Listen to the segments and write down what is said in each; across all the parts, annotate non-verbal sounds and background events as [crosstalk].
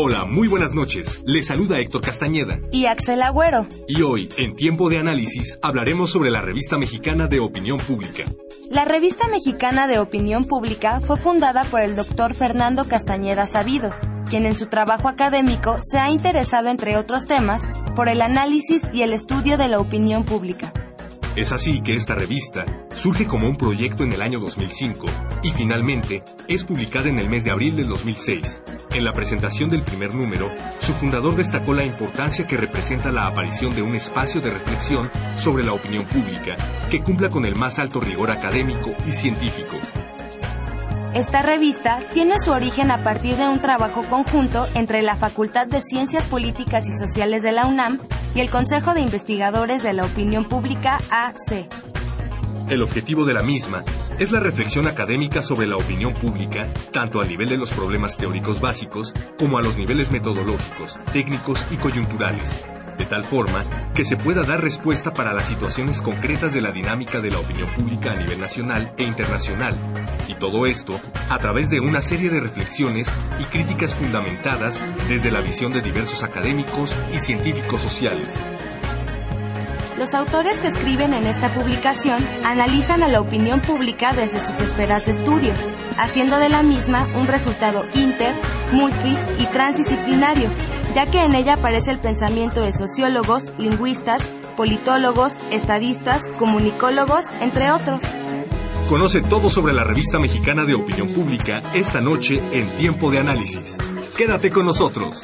Hola, muy buenas noches. Les saluda Héctor Castañeda. Y Axel Agüero. Y hoy, en Tiempo de Análisis, hablaremos sobre la Revista Mexicana de Opinión Pública. La Revista Mexicana de Opinión Pública fue fundada por el doctor Fernando Castañeda Sabido, quien en su trabajo académico se ha interesado, entre otros temas, por el análisis y el estudio de la opinión pública. Es así que esta revista surge como un proyecto en el año 2005 y finalmente es publicada en el mes de abril del 2006. En la presentación del primer número, su fundador destacó la importancia que representa la aparición de un espacio de reflexión sobre la opinión pública que cumpla con el más alto rigor académico y científico. Esta revista tiene su origen a partir de un trabajo conjunto entre la Facultad de Ciencias Políticas y Sociales de la UNAM y el Consejo de Investigadores de la Opinión Pública AC. El objetivo de la misma es la reflexión académica sobre la opinión pública, tanto a nivel de los problemas teóricos básicos como a los niveles metodológicos, técnicos y coyunturales, de tal forma que se pueda dar respuesta para las situaciones concretas de la dinámica de la opinión pública a nivel nacional e internacional, y todo esto a través de una serie de reflexiones y críticas fundamentadas desde la visión de diversos académicos y científicos sociales. Los autores que escriben en esta publicación analizan a la opinión pública desde sus esferas de estudio, haciendo de la misma un resultado inter, multi y transdisciplinario, ya que en ella aparece el pensamiento de sociólogos, lingüistas, politólogos, estadistas, comunicólogos, entre otros. Conoce todo sobre la revista mexicana de opinión pública esta noche en Tiempo de Análisis. Quédate con nosotros.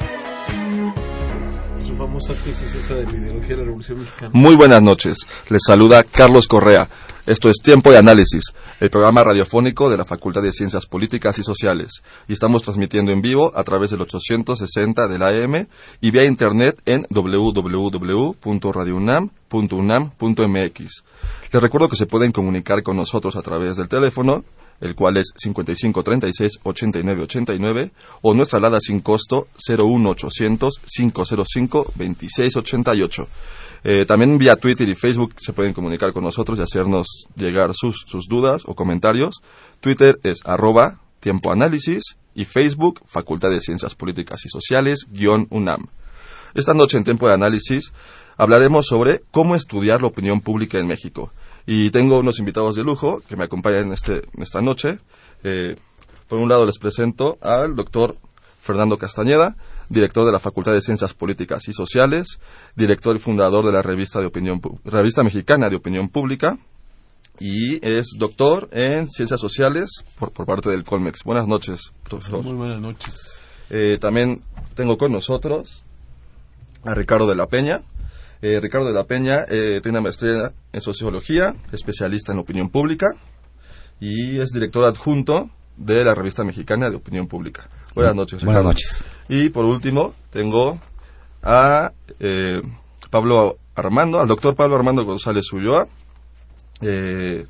Su famosa tesis esa de la ideología de la Revolución Mexicana. Muy buenas noches. Les saluda Carlos Correa. Esto es Tiempo de Análisis, el programa radiofónico de la Facultad de Ciencias Políticas y Sociales. Y estamos transmitiendo en vivo a través del 860 de la AM y vía internet en www.radiounam.unam.mx. Les recuerdo que se pueden comunicar con nosotros a través del teléfono, el cual es 5536-8989, o nuestra alada sin costo 01800-505-2688. Eh, también vía Twitter y Facebook se pueden comunicar con nosotros y hacernos llegar sus, sus dudas o comentarios. Twitter es arroba tiempo análisis y Facebook Facultad de Ciencias Políticas y Sociales guion UNAM. Esta noche en Tiempo de Análisis hablaremos sobre cómo estudiar la opinión pública en México. Y tengo unos invitados de lujo que me acompañan este, esta noche. Eh, por un lado les presento al doctor Fernando Castañeda, director de la Facultad de Ciencias Políticas y Sociales, director y fundador de la revista, de opinión, revista Mexicana de Opinión Pública y es doctor en Ciencias Sociales por, por parte del Colmex. Buenas noches, profesor. Muy buenas noches. Eh, también tengo con nosotros a Ricardo de la Peña. Eh, Ricardo de la Peña eh, tiene una maestría en Sociología, especialista en Opinión Pública y es director adjunto de la revista mexicana de Opinión Pública. Buenas noches. Ricardo. Buenas noches. Y por último, tengo a eh, Pablo Armando, al doctor Pablo Armando González Ulloa. Eh,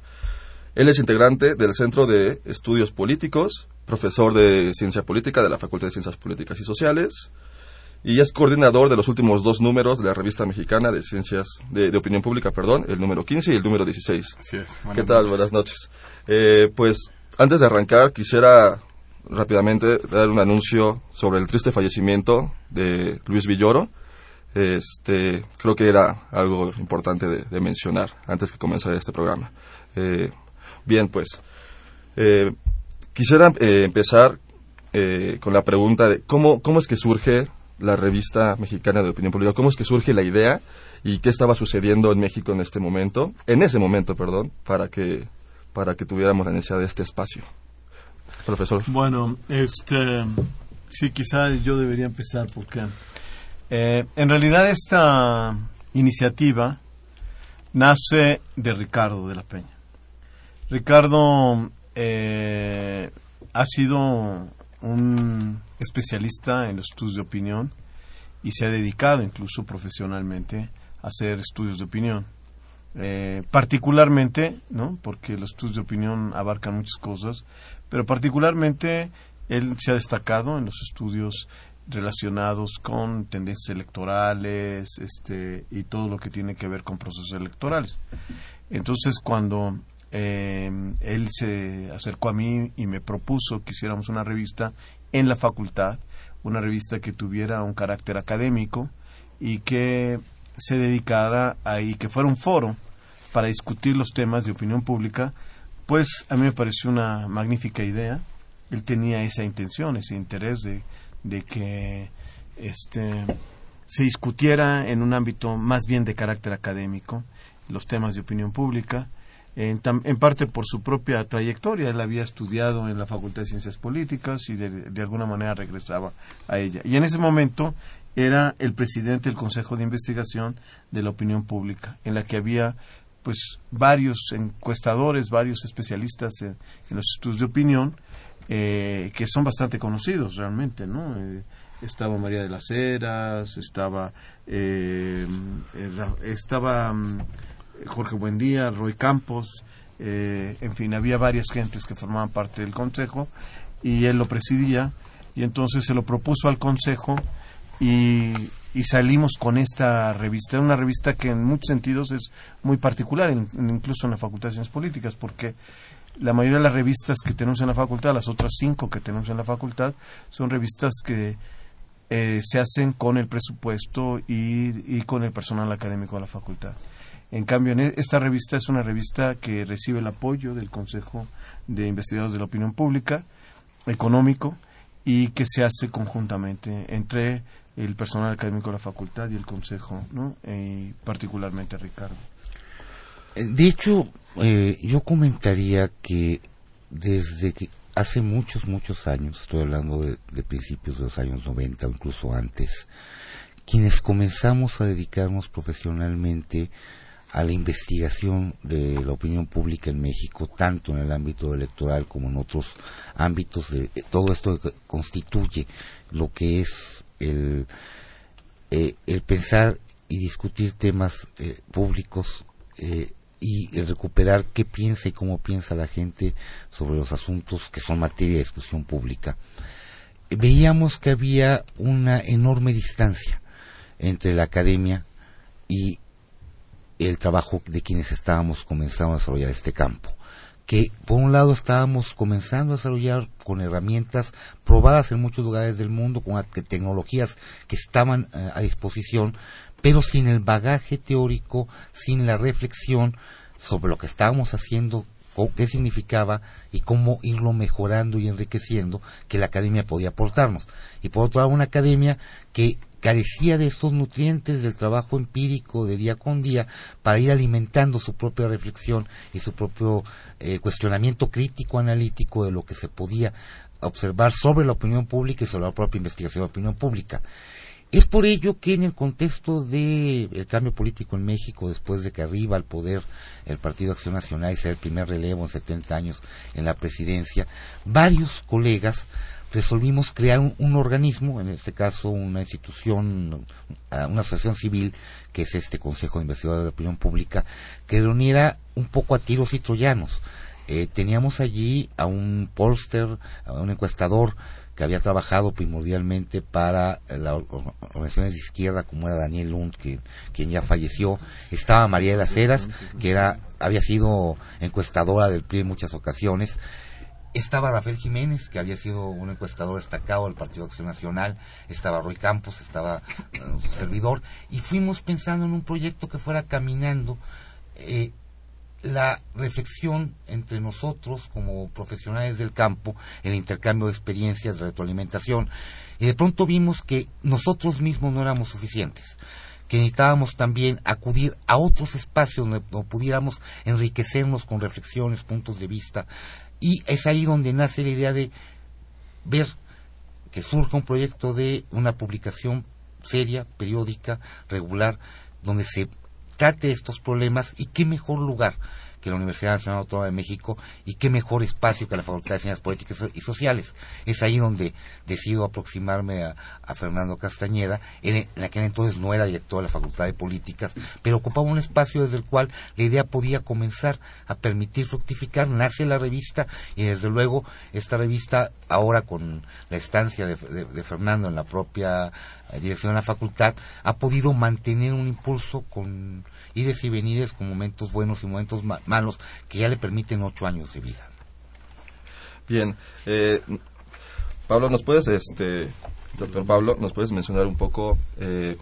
él es integrante del Centro de Estudios Políticos, profesor de Ciencia Política de la Facultad de Ciencias Políticas y Sociales, y es coordinador de los últimos dos números de la revista mexicana de Ciencias de, de Opinión Pública, perdón, el número 15 y el número 16. Así es. ¿Qué tal? Noches. Buenas noches. Eh, pues antes de arrancar, quisiera rápidamente dar un anuncio sobre el triste fallecimiento de Luis Villoro. Este, creo que era algo importante de, mencionar antes que comenzara este programa. Eh, bien, pues, eh, quisiera eh, empezar eh, con la pregunta de cómo, cómo es que surge la revista mexicana de opinión pública, cómo es que surge la idea y qué estaba sucediendo en México en este momento, en ese momento, perdón, para que, para que tuviéramos la necesidad de este espacio. Profesor. Bueno, este, sí, quizá yo debería empezar porque eh, en realidad esta iniciativa nace de Ricardo de la Peña. Ricardo eh, ha sido un especialista en los estudios de opinión y se ha dedicado incluso profesionalmente a hacer estudios de opinión. Eh, particularmente, ¿no? porque los estudios de opinión abarcan muchas cosas, pero particularmente él se ha destacado en los estudios relacionados con tendencias electorales este, y todo lo que tiene que ver con procesos electorales. Entonces, cuando eh, él se acercó a mí y me propuso que hiciéramos una revista en la facultad, una revista que tuviera un carácter académico y que se dedicara ahí, que fuera un foro para discutir los temas de opinión pública, pues a mí me pareció una magnífica idea. Él tenía esa intención, ese interés de, de que este, se discutiera en un ámbito más bien de carácter académico los temas de opinión pública en, parte por su propia trayectoria. Él había estudiado en la Facultad de Ciencias Políticas y de, alguna manera regresaba a ella. Y en ese momento era el presidente del Consejo de Investigación de la Opinión Pública, en la que había pues varios encuestadores, varios especialistas en, los estudios de opinión eh, que son bastante conocidos realmente, ¿no? Eh, estaba María de las Heras, estaba eh, estaba mm, Jorge Buendía, Roy Campos, eh, en fin, había varias gentes que formaban parte del consejo y él lo presidía y entonces se lo propuso al consejo y, salimos con esta revista, una revista que en muchos sentidos es muy particular, incluso en la Facultad de Ciencias Políticas, porque la mayoría de las revistas que tenemos en la facultad, las otras cinco que tenemos en la facultad, son revistas que eh, se hacen con el presupuesto y, y con el personal académico de la facultad. En cambio, en e, esta revista es una revista que recibe el apoyo del Consejo de Investigadores de la Opinión Pública, económico, y que se hace conjuntamente entre el personal académico de la facultad y el Consejo, ¿no? y particularmente Ricardo. Eh, de hecho, eh, yo comentaría que desde que hace muchos, muchos años, estoy hablando de, de, principios de los años 90 o incluso antes, quienes comenzamos a dedicarnos profesionalmente a la investigación de la opinión pública en México, tanto en el ámbito electoral como en otros ámbitos. De, todo esto constituye lo que es el, eh, el pensar y discutir temas eh, públicos eh, y recuperar qué piensa y cómo piensa la gente sobre los asuntos que son materia de discusión pública. Veíamos que había una enorme distancia entre la academia y el trabajo de quienes estábamos comenzando a desarrollar este campo que por un lado estábamos comenzando a desarrollar con herramientas probadas en muchos lugares del mundo, con tecnologías que estaban eh, a disposición, pero sin el bagaje teórico, sin la reflexión sobre lo que estábamos haciendo, qué significaba y cómo irlo mejorando y enriqueciendo que la academia podía aportarnos. Y por otro lado, una academia que carecía de estos nutrientes del trabajo empírico de día con día para ir alimentando su propia reflexión y su propio eh, cuestionamiento crítico analítico de lo que se podía observar sobre la opinión pública y sobre la propia investigación de la opinión pública. Es por ello que en el contexto del cambio político en México, después de que arriba al poder el Partido Acción Nacional y sea el primer relevo en 70 años en la presidencia, varios colegas resolvimos crear un, organismo, en este caso una institución, una asociación civil, que es este Consejo de Investigadores de Opinión Pública, que reuniera un poco a tiros y troyanos. Eh, teníamos allí a un póster, a un encuestador que había trabajado primordialmente para las organizaciones de izquierda, como era Daniel Lund, quien ya falleció. Estaba María de las Heras, que era, había sido encuestadora del PRI en muchas ocasiones. Estaba Rafael Jiménez, que había sido un encuestador destacado del Partido Acción Nacional, estaba Roy Campos, estaba eh, servidor, y fuimos pensando en un proyecto que fuera caminando eh, la reflexión entre nosotros como profesionales del campo, el intercambio de experiencias, de retroalimentación, y de pronto vimos que nosotros mismos no éramos suficientes que necesitábamos también acudir a otros espacios donde pudiéramos enriquecernos con reflexiones, puntos de vista, y es ahí donde nace la idea de ver que surja un proyecto de una publicación seria, periódica, regular, donde se trate estos problemas y qué mejor lugar que la Universidad Nacional Autónoma de México y qué mejor espacio que la Facultad de Ciencias Políticas y Sociales. Es ahí donde decido aproximarme a, Fernando Castañeda. En, en, aquel entonces no era director de la Facultad de Políticas, pero ocupaba un espacio desde el cual la idea podía comenzar a permitir fructificar. Nace la revista y desde luego esta revista ahora con la estancia de, de Fernando en la propia dirección de la facultad ha podido mantener un impulso con ires y venires con momentos buenos y momentos malos que ya le permiten ocho años de vida. Bien, eh, Pablo, ¿nos puedes, este, doctor Pablo, nos puedes mencionar un poco, eh,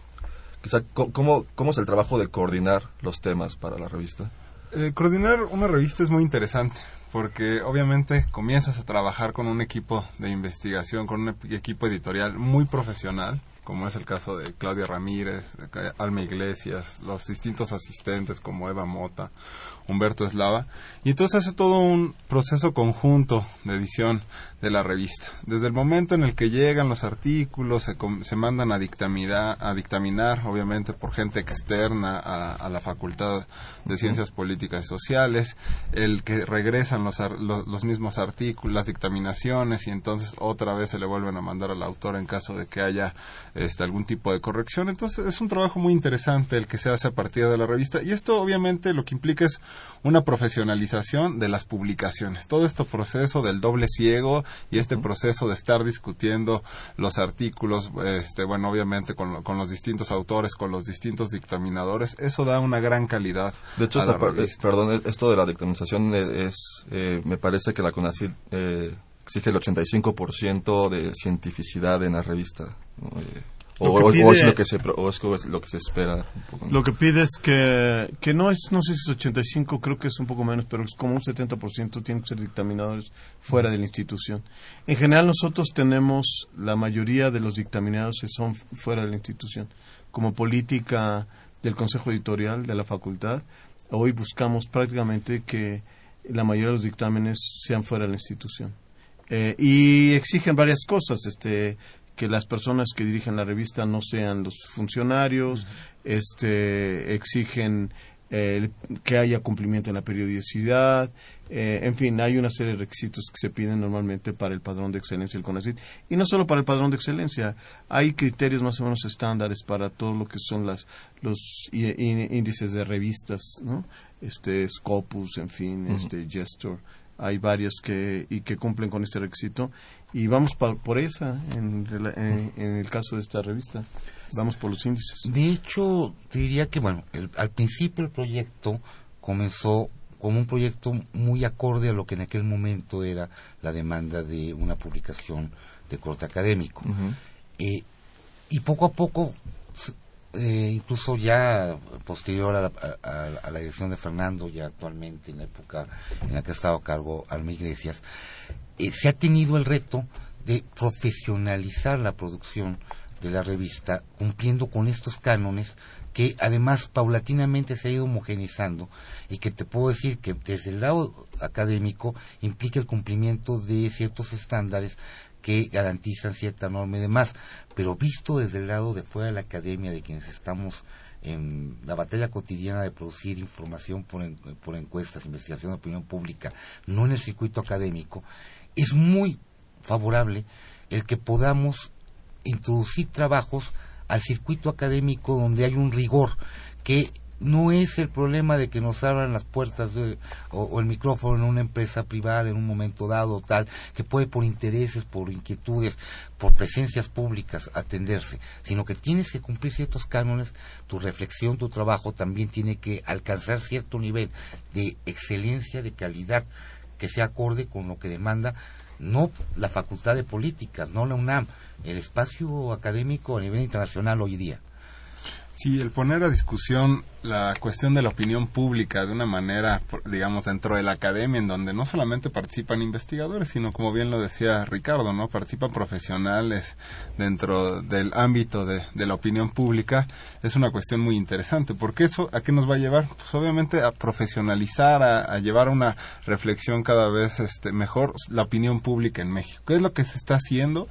quizá, cómo, cómo es el trabajo de coordinar los temas para la revista? Eh, coordinar una revista es muy interesante porque obviamente comienzas a trabajar con un equipo de investigación, con un equipo editorial muy profesional como es el caso de Claudia Ramírez, Alma Iglesias, los distintos asistentes como Eva Mota, Humberto Eslava, y entonces hace todo un proceso conjunto de edición de la revista. Desde el momento en el que llegan los artículos, se, se mandan a dictaminar, a dictaminar, obviamente por gente externa a, la Facultad de Ciencias Políticas y Sociales, el que regresan los, los, mismos artículos, las dictaminaciones, y entonces otra vez se le vuelven a mandar al autor en caso de que haya este, algún tipo de corrección. Entonces es un trabajo muy interesante el que se hace a partir de la revista, y esto obviamente lo que implica es una profesionalización de las publicaciones. Todo este proceso del doble ciego y este proceso de estar discutiendo los artículos, este, bueno, obviamente con, los distintos autores, con los distintos dictaminadores, eso da una gran calidad. De hecho, perdón, esto de la dictaminación es, eh, me parece que la CONACYT eh, exige el 85% de cientificidad en la revista. Eh, o, es lo que se lo que se espera lo que pide es que que no es no sé si es 85 creo que es un poco menos pero es como un 70% tienen que ser dictaminadores fuera de la institución. En general nosotros tenemos la mayoría de los dictaminadores son fuera de la institución como política del consejo editorial de la facultad. Hoy buscamos prácticamente que la mayoría de los dictámenes sean fuera de la institución. Eh, y exigen varias cosas este que las personas que dirigen la revista no sean los funcionarios, este, exigen eh, que haya cumplimiento en la periodicidad, eh, en fin, hay una serie de requisitos que se piden normalmente para el padrón de excelencia del CONACYT. Y no solo para el padrón de excelencia, hay criterios más o menos estándares para todo lo que son las, los índices de revistas, ¿no? Este, Scopus, en fin, este, Gestor hay varios que y que cumplen con este requisito. Y vamos por esa en, el caso de esta revista. Vamos por los índices. De hecho diría que bueno al principio el proyecto comenzó como un proyecto muy acorde a lo que en aquel momento era la demanda de una publicación de corte académico. Eh, y poco a poco eh, incluso ya posterior a la, dirección de Fernando, ya actualmente en la época en la que ha estado a cargo Alma Iglesias, eh, se ha tenido el reto de profesionalizar la producción de la revista, cumpliendo con estos cánones que además paulatinamente se ha ido homogenizando y que te puedo decir que desde el lado académico implica el cumplimiento de ciertos estándares que garantizan cierta norma y demás, pero visto desde el lado de fuera de la academia, de quienes estamos en la batalla cotidiana de producir información por, por encuestas, investigación de opinión pública, no en el circuito académico, es muy favorable el que podamos introducir trabajos al circuito académico donde hay un rigor que no es el problema de que nos abran las puertas de, o, el micrófono en una empresa privada en un momento dado tal, que puede por intereses, por inquietudes, por presencias públicas atenderse, sino que tienes que cumplir ciertos cánones, tu reflexión, tu trabajo también tiene que alcanzar cierto nivel de excelencia, de calidad, que sea acorde con lo que demanda no la Facultad de Políticas, no la UNAM, el espacio académico a nivel internacional hoy día. Sí, el poner a discusión la cuestión de la opinión pública de una manera, digamos, dentro de la academia, en donde no solamente participan investigadores, sino, como bien lo decía Ricardo, ¿no? Participan profesionales dentro del ámbito de, la opinión pública, es una cuestión muy interesante, porque eso, ¿a qué nos va a llevar? Pues obviamente a profesionalizar, a, a llevar una reflexión cada vez este, mejor la opinión pública en México. ¿Qué es lo que se está haciendo?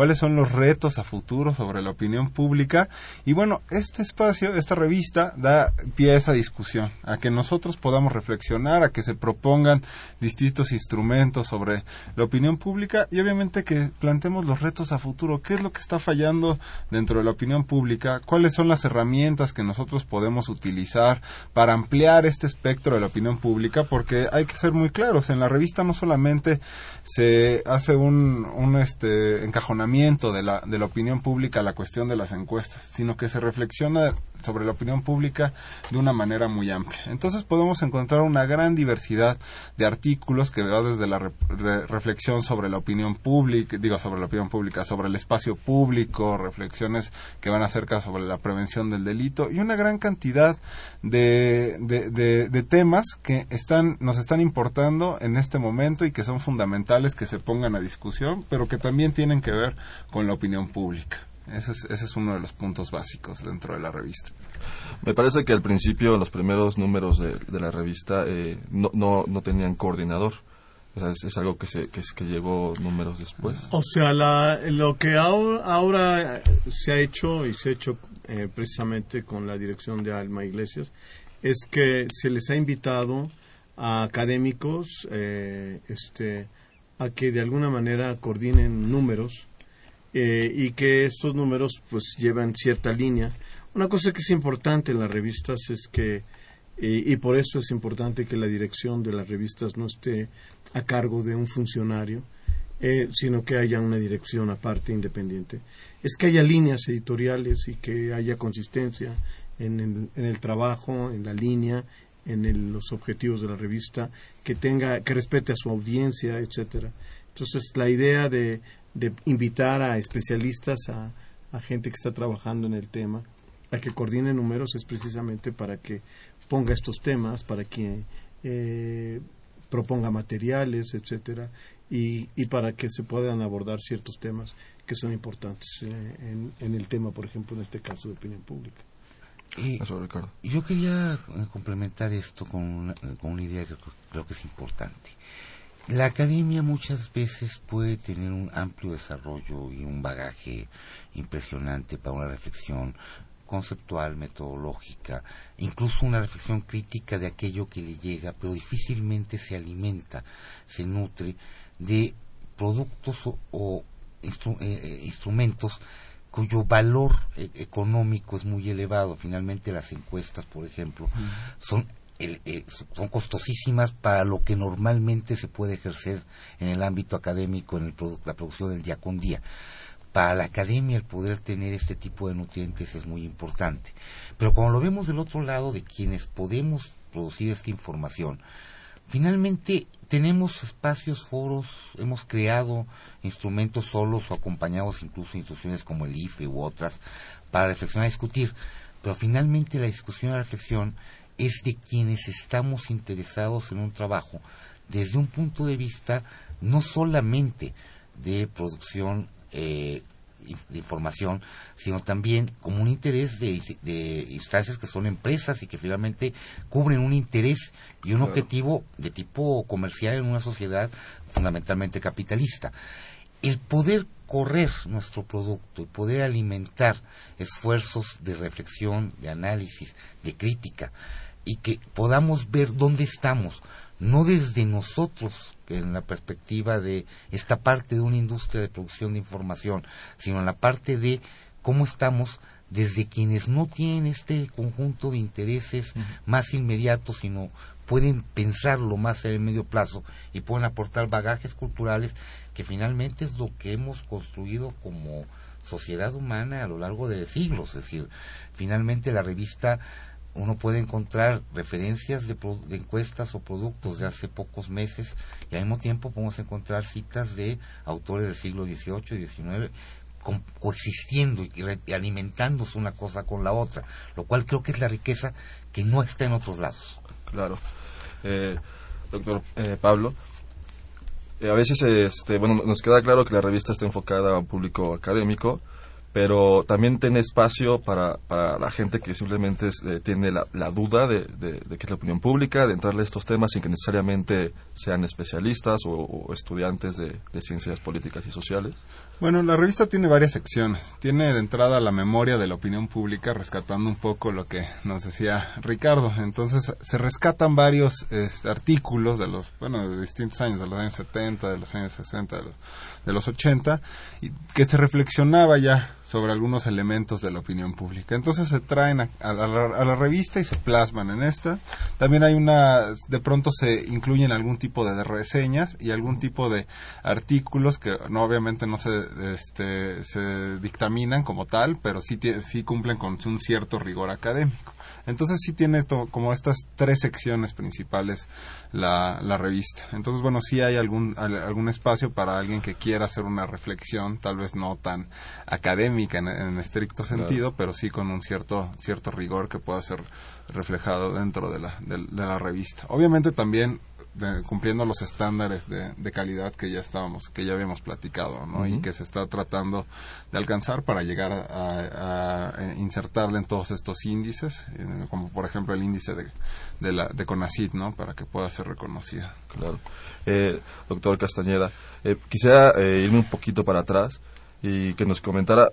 Cuáles son los retos a futuro sobre la opinión pública. Y bueno, este espacio, esta revista, da pie a esa discusión, a que nosotros podamos reflexionar, a que se propongan distintos instrumentos sobre la opinión pública y obviamente que planteemos los retos a futuro. ¿Qué es lo que está fallando dentro de la opinión pública? ¿Cuáles son las herramientas que nosotros podemos utilizar para ampliar este espectro de la opinión pública? Porque hay que ser muy claros, en la revista no solamente se hace un, un este encajonamiento de la, de la opinión pública a la cuestión de las encuestas, sino que se reflexiona sobre la opinión pública de una manera muy amplia. Entonces podemos encontrar una gran diversidad de artículos que va desde la reflexión sobre la opinión pública, digo sobre la opinión pública, sobre el espacio público, reflexiones que van acerca sobre la prevención del delito y una gran cantidad de, de, temas que están, nos están importando en este momento y que son fundamentales que se pongan a discusión, pero que también tienen que ver con la opinión pública. Ese es, ese es uno de los puntos básicos dentro de la revista. Me parece que al principio, los primeros números de, la revista eh, no, no, no, tenían coordinador. es, algo que, se, que, que, llegó números después. O sea, lo que ahora, se ha hecho y se ha hecho eh, precisamente con la dirección de Alma Iglesias es que se les ha invitado a académicos eh, este, a que de alguna manera coordinen números eh, y que estos números pues llevan cierta línea. Una cosa que es importante en las revistas es que, y por eso es importante que la dirección de las revistas no esté a cargo de un funcionario, eh, sino que haya una dirección aparte independiente. Es que haya líneas editoriales y que haya consistencia en el, en el trabajo, en la línea, en los objetivos de la revista, que tenga, que respete a su audiencia, etcétera. Entonces la idea de de invitar a especialistas, a, gente que está trabajando en el tema, a que coordine números es precisamente para que ponga estos temas, para que eh, proponga materiales, etcétera, y, y, para que se puedan abordar ciertos temas que son importantes eh, en, el tema, por ejemplo, en este caso de opinión pública. Y yo quería eh, complementar esto con con una idea que creo que es importante. La academia muchas veces puede tener un amplio desarrollo y un bagaje impresionante para una reflexión conceptual, metodológica, incluso una reflexión crítica de aquello que le llega, pero difícilmente se alimenta, se nutre de productos o, eh, eh, instrumentos cuyo valor eh, económico es muy elevado. Finalmente las encuestas, por ejemplo, son eh, son costosísimas para lo que normalmente se puede ejercer en el ámbito académico, en la producción del día con día. Para la academia el poder tener este tipo de nutrientes es muy importante. Pero cuando lo vemos del otro lado de quienes podemos producir esta información, finalmente tenemos espacios, foros, hemos creado instrumentos solos o acompañados incluso instituciones como el IFE u otras para reflexionar y discutir. Pero finalmente la discusión y la reflexión es de quienes estamos interesados en un trabajo desde un punto de vista no solamente de producción eh, de información, sino también como un interés de, instancias que son empresas y que finalmente cubren un interés y un objetivo de tipo comercial en una sociedad fundamentalmente capitalista. El poder correr nuestro producto y poder alimentar esfuerzos de reflexión, de análisis, de crítica, y que podamos ver dónde estamos, no desde nosotros, en la perspectiva de esta parte de una industria de producción de información, sino en la parte de cómo estamos desde quienes no tienen este conjunto de intereses más inmediatos, sino pueden pensarlo más en el medio plazo y pueden aportar bagajes culturales que finalmente es lo que hemos construido como sociedad humana a lo largo de siglos. Es decir, finalmente la revista uno puede encontrar referencias de, encuestas o productos de hace pocos meses y al mismo tiempo podemos encontrar citas de autores del siglo XVIII y XIX coexistiendo y, alimentándose una cosa con la otra, lo cual creo que es la riqueza que no está en otros lados. Claro. Eh, doctor eh, Pablo, eh, a veces este, bueno, nos queda claro que la revista está enfocada a un público académico, pero también tiene espacio para, para la gente que simplemente eh, tiene la, la duda de, de, qué es la opinión pública, de entrarle a estos temas sin que necesariamente sean especialistas o, estudiantes de, de ciencias políticas y sociales. Bueno, la revista tiene varias secciones. Tiene de entrada la memoria de la opinión pública, rescatando un poco lo que nos decía Ricardo. Entonces, se rescatan varios este, artículos de los, bueno, de distintos años, de los años 70, de los años 60, de los, de los 80, y que se reflexionaba ya sobre algunos elementos de la opinión pública. Entonces se traen a, a la, a la revista y se plasman en esta. También hay una, de pronto se incluyen algún tipo de reseñas y algún tipo de artículos que no obviamente no se, este, se dictaminan como tal, pero sí, sí cumplen con un cierto rigor académico. Entonces sí tiene como estas tres secciones principales la, revista. Entonces, bueno, sí hay algún, al- algún espacio para alguien que quiera hacer una reflexión, tal vez no tan académica en, en estricto Claro. sentido, pero sí con un cierto, cierto rigor que pueda ser reflejado dentro de la, de, de la revista. Obviamente también de- cumpliendo los estándares de, de calidad que ya estábamos, que ya habíamos platicado, ¿no? Y que se está tratando de alcanzar para llegar a, a- a insertarle en todos estos índices, eh, como por ejemplo el índice de, de, la, de CONACYT, ¿no? Para que pueda ser reconocida. Claro. Eh, doctor Castañeda, eh, quisiera eh, irme un poquito para atrás y que nos comentara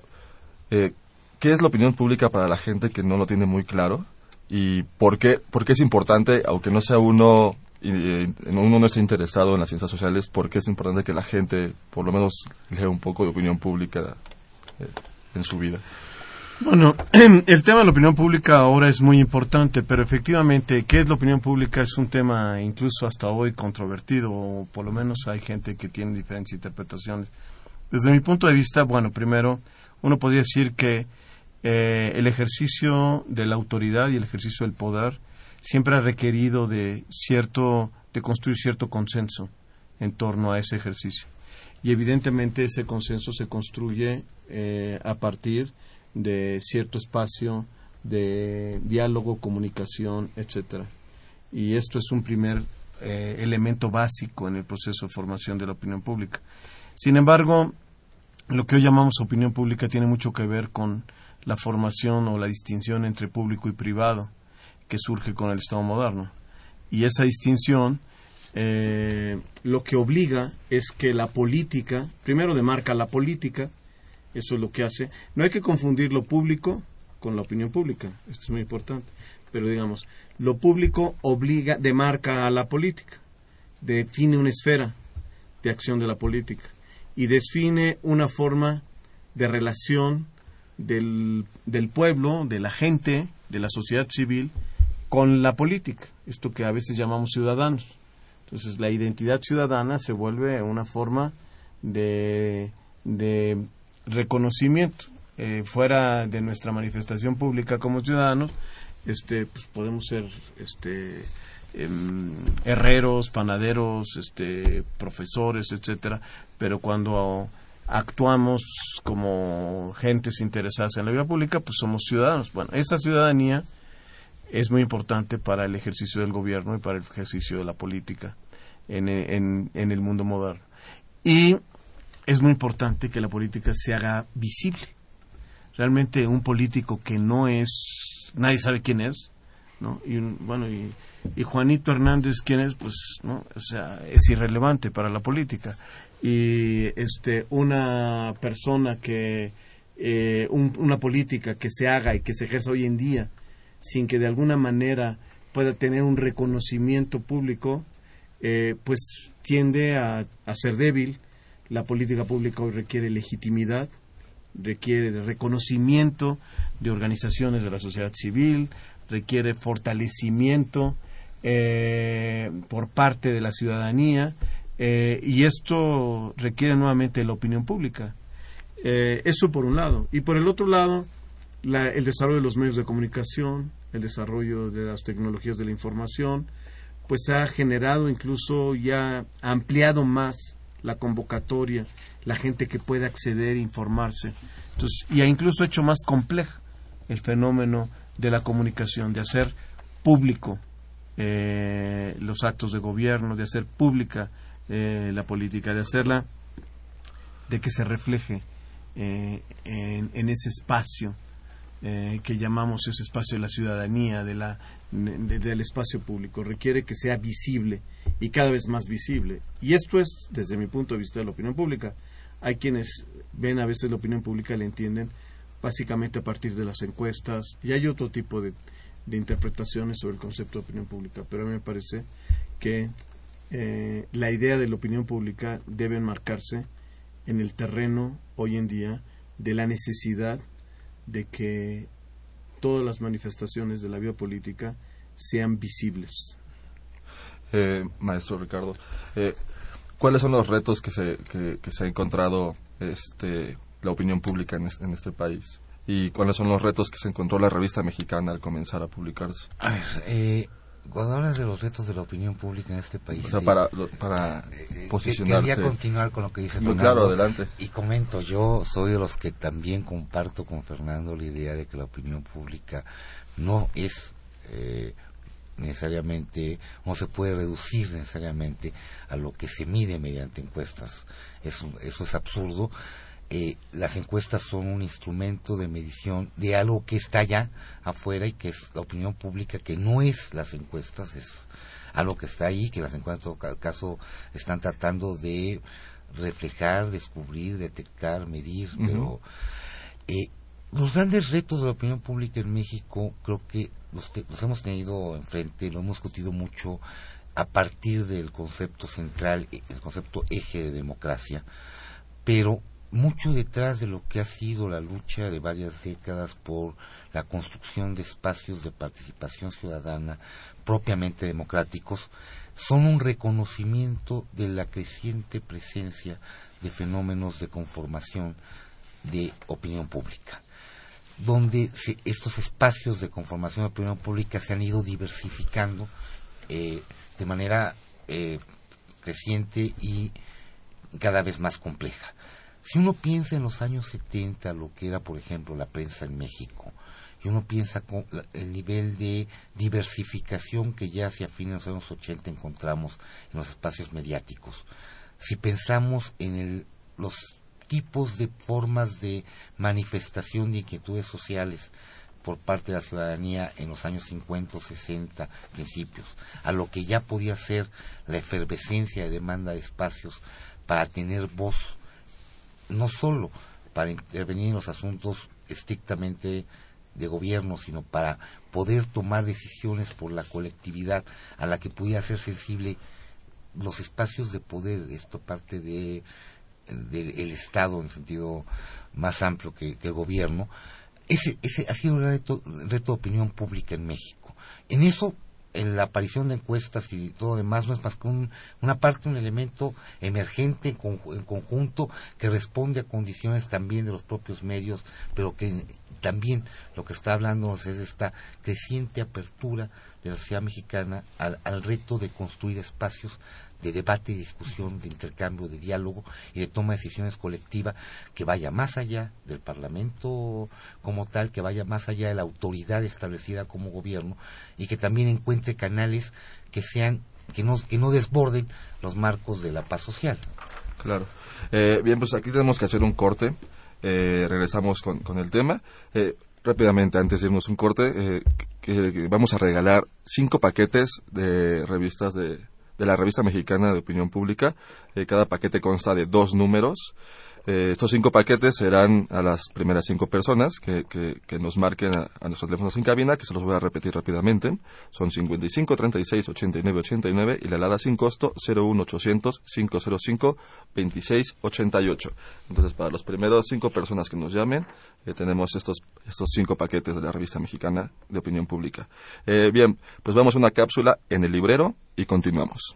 eh, qué es la opinión pública para la gente que no lo tiene muy claro y por qué, por qué es importante, aunque no sea uno, y, uno no esté interesado en las ciencias sociales, por qué es importante que la gente por lo menos lea un poco de opinión pública eh, en su vida. Bueno, [clears throat] el tema de la opinión pública ahora es muy importante, pero efectivamente, ¿qué es la opinión pública? Es un tema incluso hasta hoy controvertido, o por lo menos hay gente que tiene diferentes interpretaciones. Desde mi punto de vista, bueno, primero, uno podría decir que eh, el ejercicio de la autoridad y el ejercicio del poder siempre ha requerido de cierto, de construir cierto consenso en torno a ese ejercicio. Y evidentemente ese consenso se construye eh, a partir de cierto espacio de diálogo, comunicación, etcétera. Y esto es un primer eh, elemento básico en el proceso de formación de la opinión pública. Sin embargo, lo que hoy llamamos opinión pública tiene mucho que ver con la formación o la distinción entre público y privado que surge con el Estado moderno. Y esa distinción eh, lo que obliga es que la política, primero demarca la política, eso es lo que hace. No hay que confundir lo público con la opinión pública, esto es muy importante. Pero digamos, lo público obliga, demarca a la política, define una esfera de acción de la política y define una forma de relación del, del pueblo, de la gente, de la sociedad civil con la política, esto que a veces llamamos ciudadanos. Entonces la identidad ciudadana se vuelve una forma de, de reconocimiento. Eh, fuera de nuestra manifestación pública como ciudadanos, este, pues podemos ser este, em, herreros, panaderos, este, profesores, etcétera, pero cuando actuamos como gentes interesadas en la vida pública, pues somos ciudadanos. Bueno, esa ciudadanía es muy importante para el ejercicio del gobierno y para el ejercicio de la política en, en, el mundo moderno. Y es muy importante que la política se haga visible. Realmente un político que no es, nadie sabe quién es, ¿no? Y bueno, y, y Juanito Hernández quién es, pues, ¿no? O sea, es irrelevante para la política. Y este, una persona que, eh, un- una política que se haga y que se ejerza hoy en día sin que de alguna manera pueda tener un reconocimiento público, eh, pues tiende a, a ser débil. La política pública hoy requiere legitimidad, requiere de reconocimiento de organizaciones de la sociedad civil, requiere fortalecimiento eh, por parte de la ciudadanía eh, y esto requiere nuevamente la opinión pública. Eh, eso por un lado. Y por el otro lado, la- el desarrollo de los medios de comunicación, el desarrollo de las tecnologías de la información, pues ha generado incluso ya ampliado más la convocatoria, la gente que puede acceder e informarse. Entonces, y ha incluso hecho más compleja el fenómeno de la comunicación, de hacer público eh, los actos de gobierno, de hacer pública eh, la política, de hacerla, de que se refleje eh, en, ese espacio eh, que llamamos ese espacio de la ciudadanía, de la, del espacio público. Requiere que sea visible y cada vez más visible. Y esto es, desde mi punto de vista, de la opinión pública. Hay quienes ven a veces la opinión pública y la entienden básicamente a partir de las encuestas y hay otro tipo de, de interpretaciones sobre el concepto de opinión pública, pero a mí me parece que eh, la idea de la opinión pública debe enmarcarse en el terreno hoy en día de la necesidad de que todas las manifestaciones de la vida política sean visibles. Eh, maestro Ricardo, eh, ¿cuáles son los retos que se, que, se ha encontrado este, la opinión pública en en este país? ¿Y cuáles son los retos que se encontró la revista mexicana al comenzar a publicarse? A ver, eh, cuando hablas de los retos de la opinión pública en este país... O sea, para, para eh, eh, posicionarse... Quería continuar con lo que dice Fernando. Claro, adelante. Y comento, yo soy de los que también comparto con Fernando la idea de que la opinión pública no es necesariamente, no se puede reducir necesariamente a lo que se mide mediante encuestas. Eso, eso es absurdo eh, las encuestas son un instrumento de medición de algo que está allá afuera y que es la opinión pública, que no es las encuestas, es algo que está ahí, que las encuestas en todo caso están tratando de reflejar, descubrir, detectar, medir, pero eh, los grandes retos de la opinión pública en México creo que los, los hemos tenido enfrente, lo hemos discutido mucho a partir del concepto central, el concepto eje de democracia, pero mucho detrás de lo que ha sido la lucha de varias décadas por la construcción de espacios de participación ciudadana propiamente democráticos, son un reconocimiento de la creciente presencia de fenómenos de conformación de opinión pública, donde estos espacios de conformación de opinión pública se han ido diversificando eh, de manera eh, creciente y cada vez más compleja. Si uno piensa en los años 70, lo que era, por ejemplo, la prensa en México, y uno piensa con el nivel de diversificación que ya hacia fines de los años 80 encontramos en los espacios mediáticos, si pensamos en los tipos de formas de manifestación de inquietudes sociales por parte de la ciudadanía en los años 50 o 60 principios, a lo que ya podía ser la efervescencia de demanda de espacios para tener voz no solo para intervenir en los asuntos estrictamente de gobierno, sino para poder tomar decisiones por la colectividad a la que pudiera ser sensible los espacios de poder, esto parte de del Estado en sentido más amplio que, el gobierno, ese, ese ha sido un reto, reto de opinión pública en México. En eso en la aparición de encuestas y todo demás no es más que una parte, un elemento emergente en, conjunto que responde a condiciones también de los propios medios, pero que también lo que está hablando es esta creciente apertura de la sociedad mexicana al, al reto de construir espacios de debate y discusión, de intercambio, de diálogo y de toma de decisiones colectiva que vaya más allá del Parlamento como tal, que vaya más allá de la autoridad establecida como gobierno y que también encuentre canales que sean que no, que no desborden los marcos de la paz social. Claro. Eh, bien, pues aquí tenemos que hacer un corte. Eh, regresamos con, con, el tema. Eh, rápidamente, antes de irnos un corte, que, vamos a regalar cinco paquetes de revistas de de la revista mexicana de opinión pública. Eh, cada paquete consta de dos números. Eh, estos cinco paquetes serán a las primeras cinco personas que, nos marquen a, nuestros teléfonos en cabina, que se los voy a repetir rápidamente. Son 55 36 89 89 y la alada sin costo 01800 505 26 88. Entonces, para los primeros cinco personas que nos llamen, eh, tenemos estos, estos cinco paquetes de la revista mexicana de opinión pública. bien, pues vamos a una cápsula en el librero y continuamos.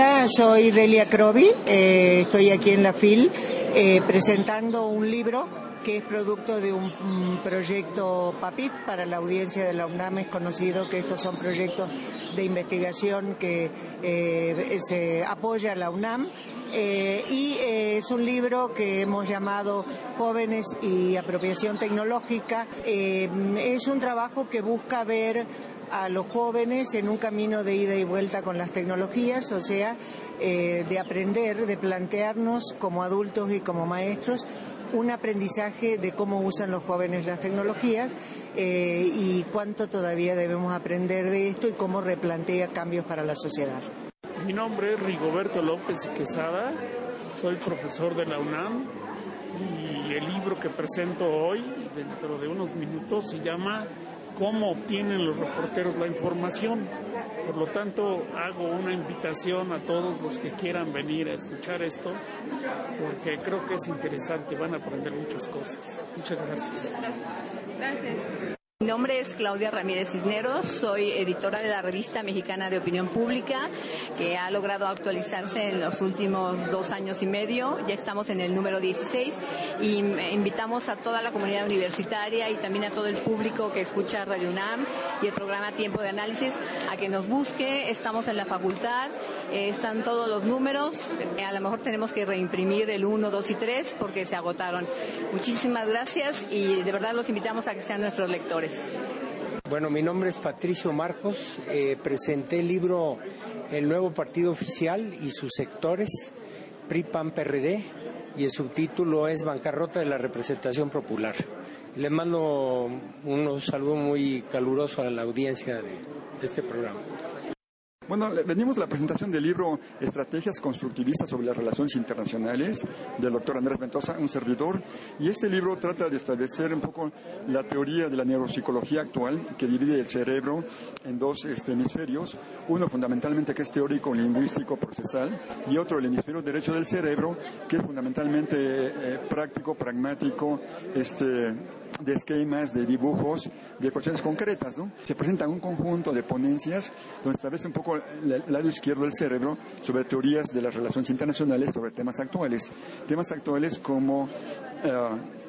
Hola, soy Delia Crovi, eh, estoy aquí en la FIL eh, presentando un libro que es producto de un, proyecto PAPIT para la audiencia de la UNAM. Es conocido que estos son proyectos de investigación que eh, se apoya la UNAM. Eh, y eh, es un libro que hemos llamado Jóvenes y Apropiación Tecnológica. es un trabajo que busca ver a los jóvenes en un camino de ida y vuelta con las tecnologías, o sea, de aprender, de plantearnos como adultos y como maestros un aprendizaje de cómo usan los jóvenes las tecnologías eh, y cuánto todavía debemos aprender de esto y cómo replantea cambios para la sociedad. Mi nombre es Rigoberto López Quesada, soy profesor de la UNAM y el libro que presento hoy, dentro de unos minutos, se llama cómo obtienen los reporteros la información. Por lo tanto, hago una invitación a todos los que quieran venir a escuchar esto, porque creo que es interesante, van a aprender muchas cosas. Muchas gracias. Gracias. Mi nombre es Claudia Ramírez Cisneros, soy editora de la revista mexicana de opinión pública, que ha logrado actualizarse en los últimos dos años y medio. Ya estamos en el número 16 y invitamos a toda la comunidad universitaria y también a todo el público que escucha Radio UNAM y el programa Tiempo de Análisis a que nos busque. Estamos en la facultad, eh, están todos los números. Eh, a lo mejor tenemos que reimprimir el 1, 2 y 3 porque se agotaron. Muchísimas gracias y de verdad los invitamos a que sean nuestros lectores. Bueno, mi nombre es Patricio Marcos. Eh, presenté el libro El nuevo partido oficial y sus sectores, PRI-PAN-PRD, y el subtítulo es Bancarrota de la representación popular. Le mando un saludo muy caluroso a la audiencia de este programa. Bueno, venimos a la presentación del libro Estrategias Constructivistas sobre las Relaciones Internacionales del doctor Andrés Ventosa, un servidor, y este libro trata de establecer un poco la teoría de la neuropsicología actual que divide el cerebro en dos este, hemisferios, uno fundamentalmente que es teórico, lingüístico, procesal, y otro el hemisferio derecho del cerebro que es fundamentalmente eh, práctico, pragmático, este, de esquemas, de dibujos, de cuestiones concretas. ¿no? Se presenta un conjunto de ponencias donde establece un poco el lado izquierdo del cerebro sobre teorías de las relaciones internacionales, sobre temas actuales. Temas actuales como... Uh,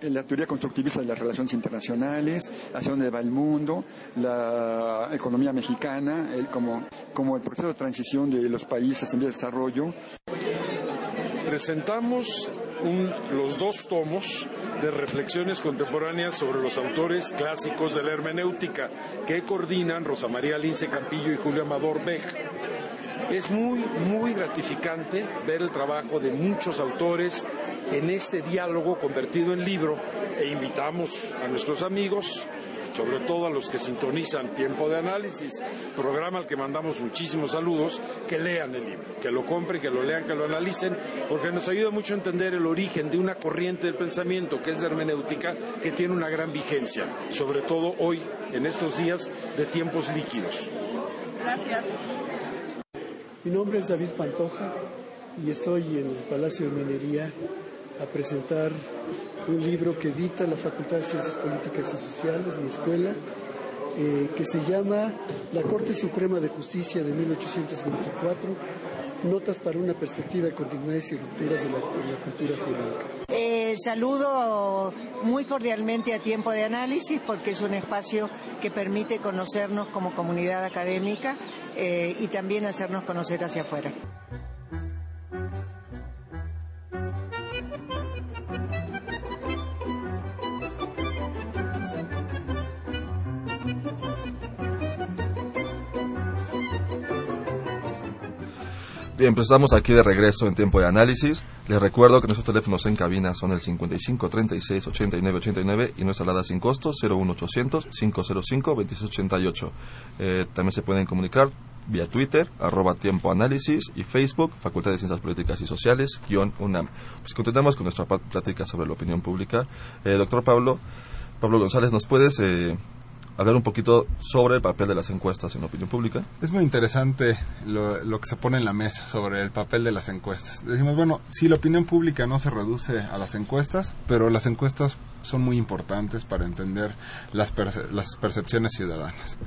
la teoría constructivista de las relaciones internacionales, hacia dónde va el mundo, la economía mexicana, el, como, como el proceso de transición de los países en desarrollo. Presentamos un, los dos tomos de reflexiones contemporáneas sobre los autores clásicos de la hermenéutica que coordinan Rosa María Lince Campillo y Julio Amador Bej. Es muy, muy gratificante ver el trabajo de muchos autores en este diálogo convertido en libro e invitamos a nuestros amigos sobre todo a los que sintonizan Tiempo de Análisis, programa al que mandamos muchísimos saludos, que lean el libro, que lo compren, que lo lean, que lo analicen, porque nos ayuda mucho a entender el origen de una corriente del pensamiento que es de hermenéutica, que tiene una gran vigencia, sobre todo hoy, en estos días de tiempos líquidos. Gracias. Mi nombre es David Pantoja y estoy en el Palacio de Minería a presentar un libro que edita la Facultad de Ciencias Políticas y Sociales, mi escuela, eh, que se llama La Corte Suprema de Justicia de 1824, Notas para una perspectiva de continuidades y rupturas de la, cultura jurídica. Eh, saludo muy cordialmente a Tiempo de Análisis porque es un espacio que permite conocernos como comunidad académica eh, y también hacernos conocer hacia afuera. Estamos aquí de regreso en tiempo de análisis. Les recuerdo que nuestros teléfonos en cabina son el 55 36 89 89 y nuestra alada sin costo 01800 505 2688. Eh, también se pueden comunicar vía Twitter, arroba tiempo análisis y Facebook, Facultad de Ciencias Políticas y Sociales, guion UNAM. Pues continuamos con nuestra plática sobre la opinión pública. Eh, doctor Pablo, Pablo González, ¿nos puedes eh, hablar un poquito sobre el papel de las encuestas en la opinión pública. Es muy interesante lo, que se pone en la mesa sobre el papel de las encuestas. Decimos, bueno, si la opinión pública no se reduce a las encuestas, pero las encuestas son muy importantes para entender las, las percepciones ciudadanas.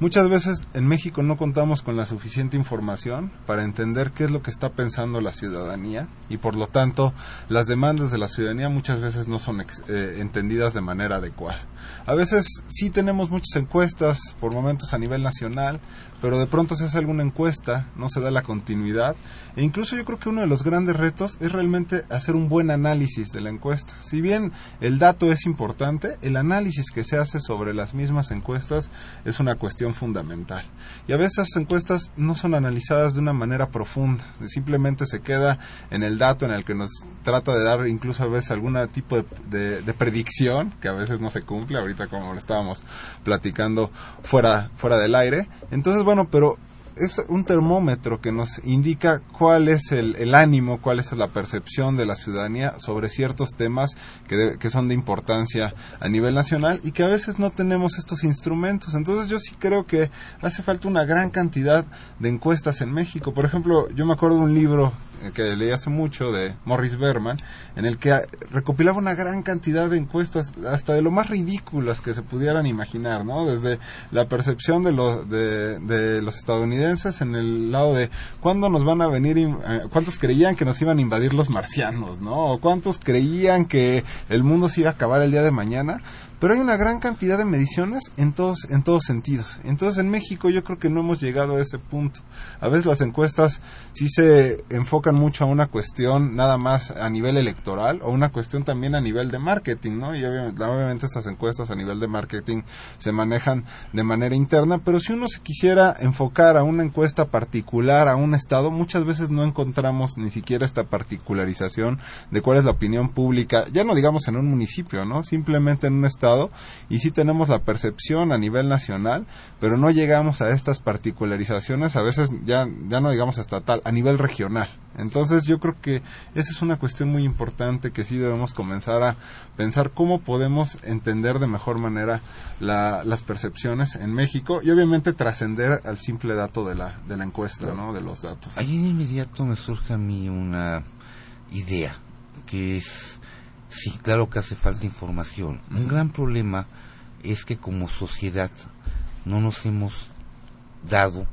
Muchas veces en México no contamos con la suficiente información para entender qué es lo que está pensando la ciudadanía y por lo tanto las demandas de la ciudadanía muchas veces no son eh, entendidas de manera adecuada. A veces sí tenemos muchas encuestas por momentos a nivel nacional, pero de pronto se hace alguna encuesta, no se da la continuidad e incluso yo creo que uno de los grandes retos es realmente hacer un buen análisis de la encuesta. Si bien el dato es importante, el análisis que se hace sobre las mismas encuestas es una cuestión fundamental. Y a veces las encuestas no son analizadas de una manera profunda, simplemente se queda en el dato en el que nos trata de dar incluso a veces algún tipo de, predicción que a veces no se cumple, ahorita como lo estábamos platicando fuera, fuera del aire. Entonces, bueno, pero es un termómetro que nos indica cuál es el, ánimo, cuál es la percepción de la ciudadanía sobre ciertos temas que, que, son de importancia a nivel nacional y que a veces no tenemos estos instrumentos. Entonces yo sí creo que hace falta una gran cantidad de encuestas en México. Por ejemplo, yo me acuerdo de un libro que leí hace mucho de Morris Berman, en el que recopilaba una gran cantidad de encuestas, hasta de lo más ridículas que se pudieran imaginar, ¿no? Desde la percepción de, los de, de los estadounidenses en el lado de cuándo nos van a venir, eh, cuántos creían que nos iban a invadir los marcianos, ¿no? O cuántos creían que el mundo se iba a acabar el día de mañana pero hay una gran cantidad de mediciones en todos en todos sentidos. Entonces en México yo creo que no hemos llegado a ese punto. A veces las encuestas sí se enfocan mucho a una cuestión nada más a nivel electoral o una cuestión también a nivel de marketing, ¿no? Y obviamente, estas encuestas a nivel de marketing se manejan de manera interna, pero si uno se quisiera enfocar a una encuesta particular a un estado, muchas veces no encontramos ni siquiera esta particularización de cuál es la opinión pública, ya no digamos en un municipio, ¿no? Simplemente en un estado y sí tenemos la percepción a nivel nacional, pero no llegamos a estas particularizaciones, a veces ya, ya no digamos estatal, a nivel regional. Entonces yo creo que esa es una cuestión muy importante que sí debemos comenzar a pensar cómo podemos entender de mejor manera las percepciones en México y obviamente trascender al simple dato de la, de la encuesta, ¿no? de los datos. Ahí en inmediato me surge a mí una idea que es Sí, claro que hace falta información. Un gran problema es que como sociedad no nos hemos dado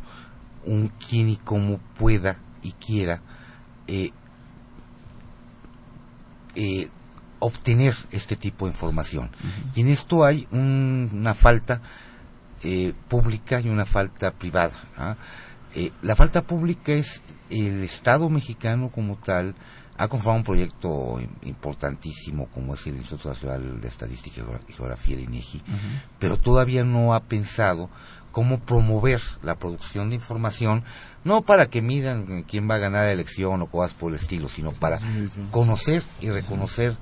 un quién y cómo pueda y quiera eh, eh, obtener este tipo de información. Y en esto hay una falta eh, pública y una falta privada. ¿ah? la falta pública es el Estado mexicano como tal, ha conformado un proyecto importantísimo como es el Instituto Nacional de Estadística y Geografía de INEGI, pero todavía no ha pensado cómo promover la producción de información, no para que midan quién va a ganar la elección o cosas por el estilo, sino para conocer y reconocer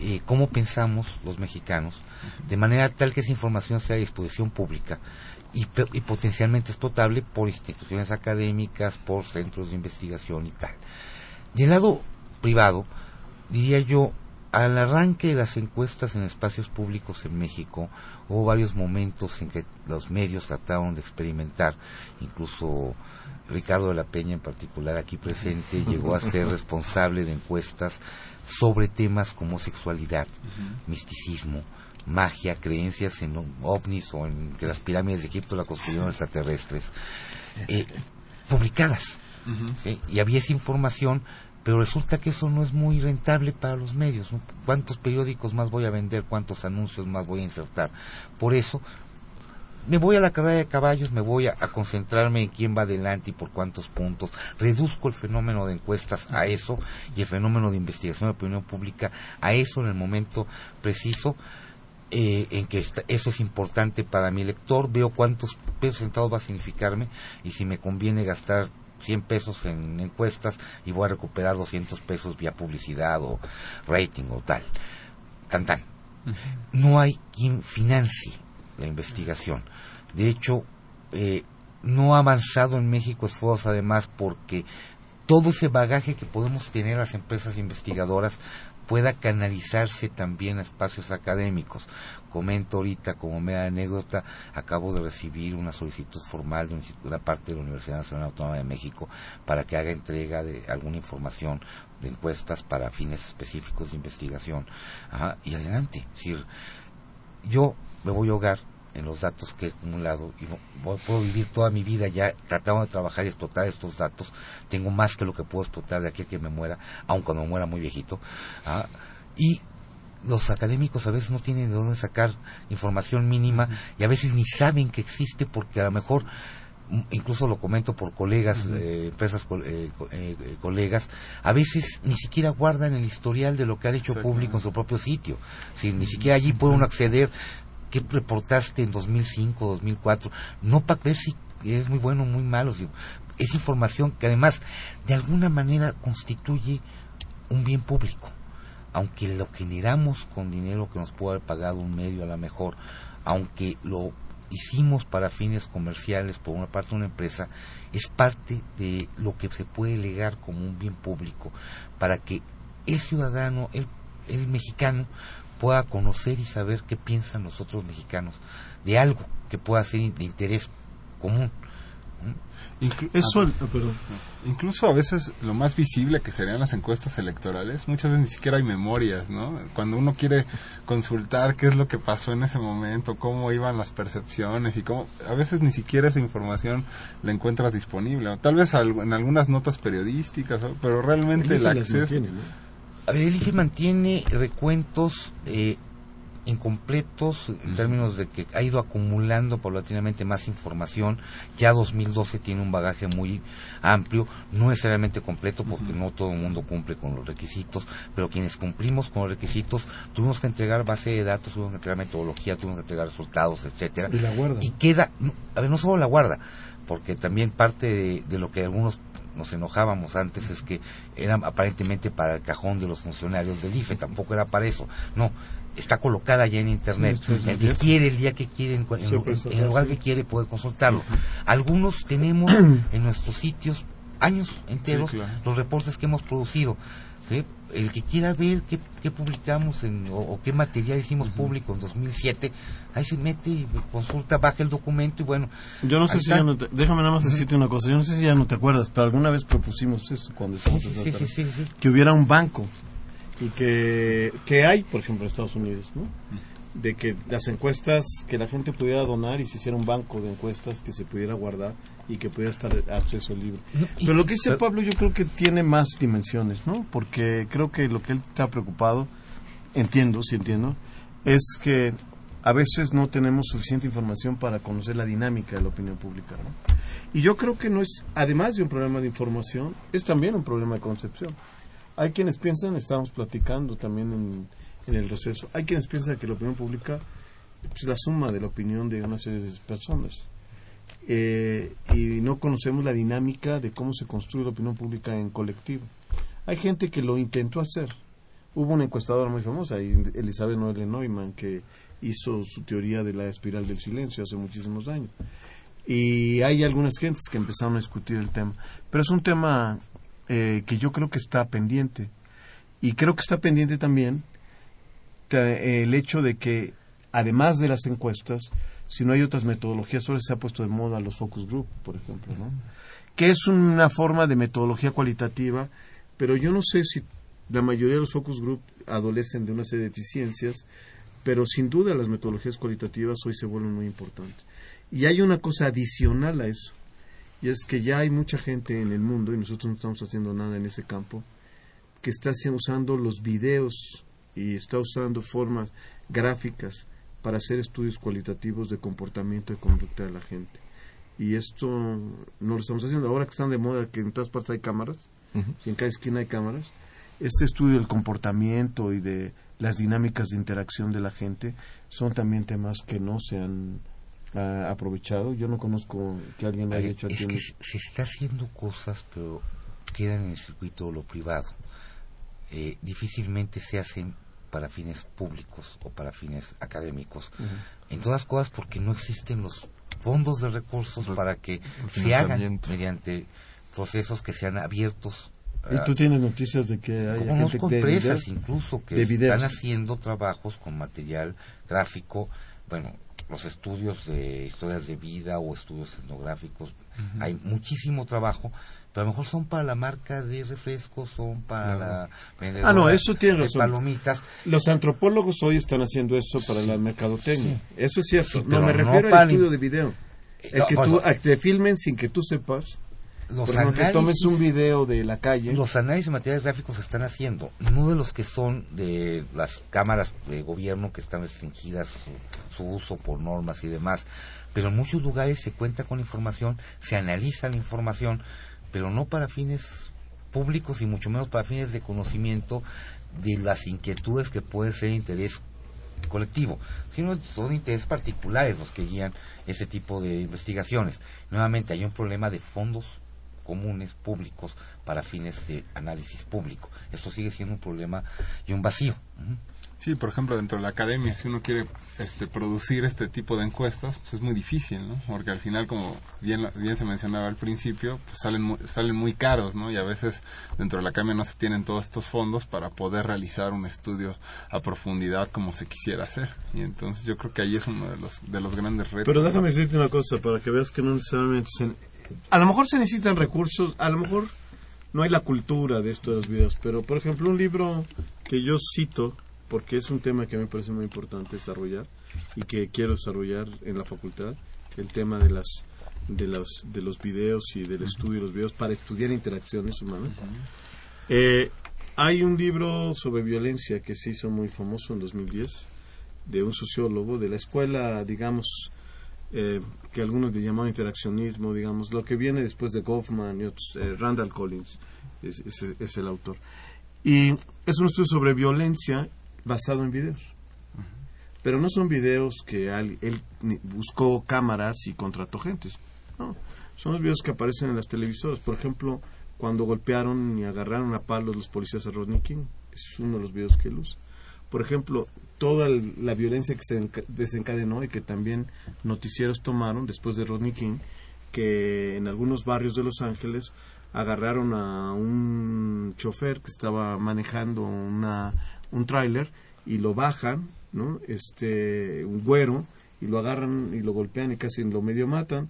eh, cómo pensamos los mexicanos, de manera tal que esa información sea a disposición pública y, y potencialmente explotable por instituciones académicas, por centros de investigación y tal. Del lado privado, diría yo, al arranque de las encuestas en espacios públicos en México, hubo varios momentos en que los medios trataron de experimentar, incluso Ricardo de la Peña en particular aquí presente [laughs] llegó a ser responsable de encuestas sobre temas como sexualidad, misticismo, magia, creencias en ovnis o en que las pirámides de Egipto la construyeron extraterrestres, eh, publicadas y había esa información, pero resulta que eso no es muy rentable para los medios. ¿Cuántos periódicos más voy a vender? ¿Cuántos anuncios más voy a insertar? Por eso me voy a la carrera de caballos, me voy a, concentrarme en quién va adelante y por cuántos puntos. Reduzco el fenómeno de encuestas a eso y el fenómeno de investigación de opinión pública a eso en el momento preciso. Eh, en que eso es importante para mi lector, veo cuántos pesos centavos va a significarme y si me conviene gastar 100 pesos en encuestas y voy a recuperar 200 pesos vía publicidad o rating o tal. Tan tan. No hay quien financie la investigación. De hecho, eh, no ha avanzado en México esfuerzos además porque todo ese bagaje que podemos tener las empresas investigadoras pueda canalizarse también a espacios académicos. Comento ahorita como mera anécdota, acabo de recibir una solicitud formal de una parte de la Universidad Nacional Autónoma de México para que haga entrega de alguna información de encuestas para fines específicos de investigación. y adelante. yo me voy a ahogar en los datos que he acumulado y puedo vivir toda mi vida ya tratando de trabajar y explotar estos datos. Tengo más que lo que puedo explotar de aquí a que me muera, aun cuando me muera muy viejito. ¿ah? Y los académicos a veces no tienen de dónde sacar información mínima y a veces ni saben que existe porque a lo mejor incluso lo comento por colegas, eh, empresas, eh, eh, colegas, a veces ni siquiera guardan el historial de lo que han hecho público en su propio sitio. Si, ni siquiera allí pueden acceder qué reportaste en 2005, 2004, no para ver si es muy bueno o muy malo, es información que además de alguna manera constituye un bien público, aunque lo generamos con dinero que nos puede haber pagado un medio a la mejor, aunque lo hicimos para fines comerciales por una parte de una empresa, es parte de lo que se puede legar como un bien público para que el ciudadano, el, el mexicano, pueda conocer y saber qué piensan los otros mexicanos de algo que pueda ser de interés común. eso, ah, incluso a veces lo más visible que serían las encuestas electorales, muchas veces ni siquiera hay memorias, ¿no? Cuando uno quiere consultar qué es lo que pasó en ese momento, cómo iban las percepciones y cómo, a veces ni siquiera esa información la encuentras disponible, tal vez en algunas notas periodísticas, pero realmente el acceso... A ver, el IFE mantiene recuentos eh, incompletos en términos de que ha ido acumulando paulatinamente más información. Ya 2012 tiene un bagaje muy amplio, no necesariamente completo porque no todo el mundo cumple con los requisitos, pero quienes cumplimos con los requisitos tuvimos que entregar base de datos, tuvimos que entregar metodología, tuvimos que entregar resultados, etcétera. Y la guarda. Y queda, a ver, no solo la guarda, porque también parte de lo que algunos nos enojábamos antes es que era aparentemente para el cajón de los funcionarios del IFE, tampoco era para eso. No, está colocada ya en internet. el que quiere, el día que quiere, en, el lugar que quiere puede consultarlo. Algunos tenemos [clears throat] en nuestros sitios años enteros los reportes que hemos producido. El que quiera ver qué, publicamos en, o, qué material hicimos público en 2007, ahí se mete y consulta, baja el documento y bueno. Yo no sé si ya no te, déjame nada más decirte una cosa, yo no sé si ya no te acuerdas, pero alguna vez propusimos eso cuando estábamos sí, que hubiera un banco y que, que hay, por ejemplo, en Estados Unidos, ¿no? De que las encuestas, que la gente pudiera donar y se hiciera un banco de encuestas que se pudiera guardar y que pudiera estar acceso al libro. Pero lo que dice Pablo yo creo que tiene más dimensiones, ¿no? Porque creo que lo que él está preocupado, entiendo, sí entiendo, es que a veces no tenemos suficiente información para conocer la dinámica de la opinión pública. ¿no? Y yo creo que no es, además de un problema de información, es también un problema de concepción. Hay quienes piensan, estamos platicando también en en el receso. Hay quienes piensan que la opinión pública es la suma de la opinión de una serie de personas. Eh, y no conocemos la dinámica de cómo se construye la opinión pública en colectivo. Hay gente que lo intentó hacer. Hubo una encuestadora muy famosa, Elizabeth Noelle Neumann, que hizo su teoría de la espiral del silencio hace muchísimos años. Y hay algunas gentes que empezaron a discutir el tema. Pero es un tema eh, que yo creo que está pendiente. Y creo que está pendiente también el hecho de que, además de las encuestas, si no hay otras metodologías, solo se ha puesto de moda los focus group, por ejemplo. Que es una forma de metodología cualitativa, pero yo no sé si la mayoría de los focus group adolecen de una serie de deficiencias, pero sin duda las metodologías cualitativas hoy se vuelven muy importantes. Y hay una cosa adicional a eso, y es que ya hay mucha gente en el mundo, y nosotros no estamos haciendo nada en ese campo, que está usando los videos y está usando formas gráficas para hacer estudios cualitativos de comportamiento y conducta de la gente. Y esto no lo estamos haciendo ahora que están de moda, que en todas partes hay cámaras, y en cada esquina hay cámaras. Este estudio del comportamiento y de las dinámicas de interacción de la gente son también temas que no se han ah, aprovechado. Yo no conozco que alguien haya hecho es que se está haciendo cosas, pero quedan en el circuito de lo privado. Eh, difícilmente se hacen para fines públicos o para fines académicos. En todas cosas porque no existen los fondos de recursos para que se hagan mediante procesos que sean abiertos ¿Y tú tienes noticias de que hay Conozco gente de empresas incluso que están haciendo trabajos con material gráfico, bueno, los estudios de historias de vida o estudios etnográficos, hay muchísimo trabajo, pero a lo mejor son para la marca de refrescos, son para la vendedora Ah, no, eso tiene de razón. palomitas. Los antropólogos hoy están haciendo eso para la mercadotecnia. Eso es cierto. Sí, no, me refiero al estudio de video. El No, que pues, tú, que te filmen sin que tú sepas. Los Por ejemplo, que análisis- tomes un video de la calle. Los análisis de materiales gráficos se están haciendo, no de los que son de las cámaras de gobierno que están restringidas su, su uso por normas y demás, pero en muchos lugares se cuenta con información, se analiza la información, pero no para fines públicos y mucho menos para fines de conocimiento de las inquietudes que puede ser interés colectivo, sino son intereses particulares los que guían ese tipo de investigaciones. Nuevamente hay un problema de fondos comunes públicos para fines de análisis público. Esto sigue siendo un problema y un vacío. Sí, por ejemplo, dentro de la academia, si uno quiere este, producir este tipo de encuestas, pues es muy difícil, ¿no? Porque al final, como bien, bien se mencionaba al principio, pues salen muy, salen muy caros, ¿no? Y a veces dentro de la academia no se tienen todos estos fondos para poder realizar un estudio a profundidad como se quisiera hacer. Y entonces yo creo que ahí es uno de los, de los grandes retos. Pero déjame decirte una cosa para que veas que no necesariamente se- a lo mejor se necesitan recursos, a lo mejor no hay la cultura de esto de los videos, pero por ejemplo un libro que yo cito porque es un tema que a mí me parece muy importante desarrollar y que quiero desarrollar en la facultad, el tema de las de los de los videos y del estudio de los videos para estudiar interacciones humanas. Eh, hay un libro sobre violencia que se hizo muy famoso en 2010 de un sociólogo de la escuela, digamos, eh, que algunos le llaman interaccionismo, digamos, lo que viene después de Goffman y otros, eh, Randall Collins es, es- es el autor. Y es un estudio sobre violencia basado en videos. Pero no son videos que al- él buscó cámaras y contrató gentes. No, son los videos que aparecen en las televisoras. Por ejemplo, cuando golpearon y agarraron a palos los policías a Rodney King. Es uno de los videos que él usa. Por ejemplo, toda el- la violencia que se enca- desencadenó y que también noticieros tomaron después de Rodney King, que en algunos barrios de Los Ángeles agarraron a un chofer que estaba manejando una, un tráiler y lo bajan, ¿no? Este, un güero, y lo agarran y lo golpean y casi lo medio matan.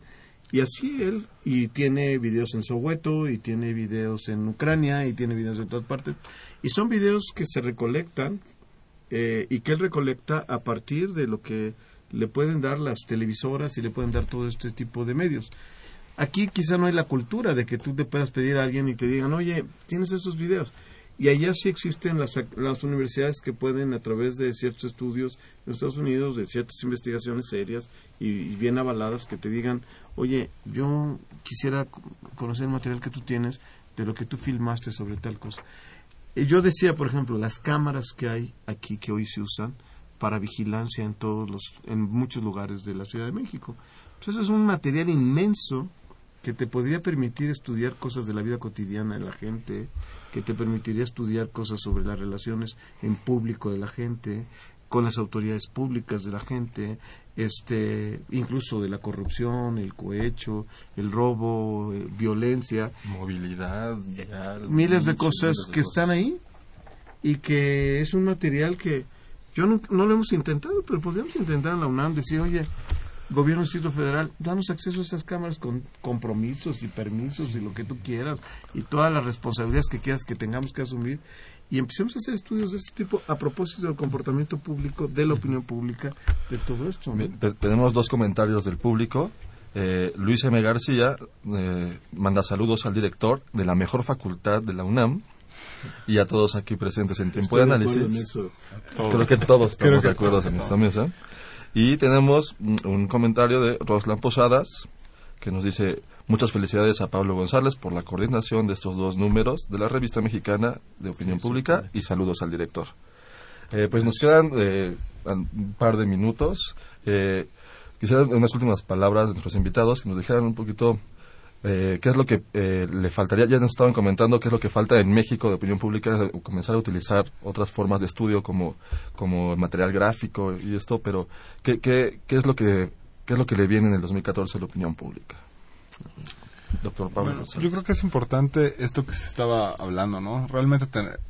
Y así él, y tiene videos en Soweto, y tiene videos en Ucrania, y tiene videos en todas partes. Y son videos que se recolectan eh, y que él recolecta a partir de lo que le pueden dar las televisoras y le pueden dar todo este tipo de medios. Aquí quizá no hay la cultura de que tú te puedas pedir a alguien y te digan, oye, tienes estos videos. Y allá sí existen las, las universidades que pueden, a través de ciertos estudios en Estados Unidos, de ciertas investigaciones serias y, y bien avaladas, que te digan, oye, yo quisiera co- conocer el material que tú tienes de lo que tú filmaste sobre tal cosa. Y yo decía, por ejemplo, las cámaras que hay aquí que hoy se usan para vigilancia en todos los, en muchos lugares de la Ciudad de México. Entonces es un material inmenso que te podría permitir estudiar cosas de la vida cotidiana de la gente, que te permitiría estudiar cosas sobre las relaciones en público de la gente, con las autoridades públicas de la gente, este, incluso de la corrupción, el cohecho, el robo, eh, violencia, movilidad, vial, miles de cosas miles de que cosas. están ahí y que es un material que yo no, no lo hemos intentado, pero podríamos intentar en la UNAM decir, oye, gobierno del Distrito Federal, danos acceso a esas cámaras con compromisos y permisos y lo que tú quieras y todas las responsabilidades que quieras que tengamos que asumir y empecemos a hacer estudios de ese tipo a propósito del comportamiento público, de la opinión pública, de todo esto. ¿no? Bien, te- tenemos dos comentarios del público. Eh, Luis M. García eh, manda saludos al director de la mejor facultad de la UNAM y a todos aquí presentes en tiempo Estoy de análisis. en eso. Creo que todos Creo estamos que de acuerdo todos en esta mesa. Y tenemos mm, un comentario de Roslan Posadas que nos dice muchas felicidades a Pablo González por la coordinación de estos dos números de la revista mexicana de opinión pública y saludos al director. Eh, pues nos quedan eh, un par de minutos. Eh, quisiera unas últimas palabras de nuestros invitados que nos dijeran un poquito eh, qué es lo que eh, le faltaría. Ya nos estaban comentando qué es lo que falta en México de opinión pública, comenzar a utilizar otras formas de estudio como, como material gráfico y esto, pero ¿qué, qué, qué es lo que qué es lo que le viene en el 2014 a la opinión pública? doctor Pablo. Bueno, yo creo que es importante esto que se estaba hablando, ¿no? Realmente tener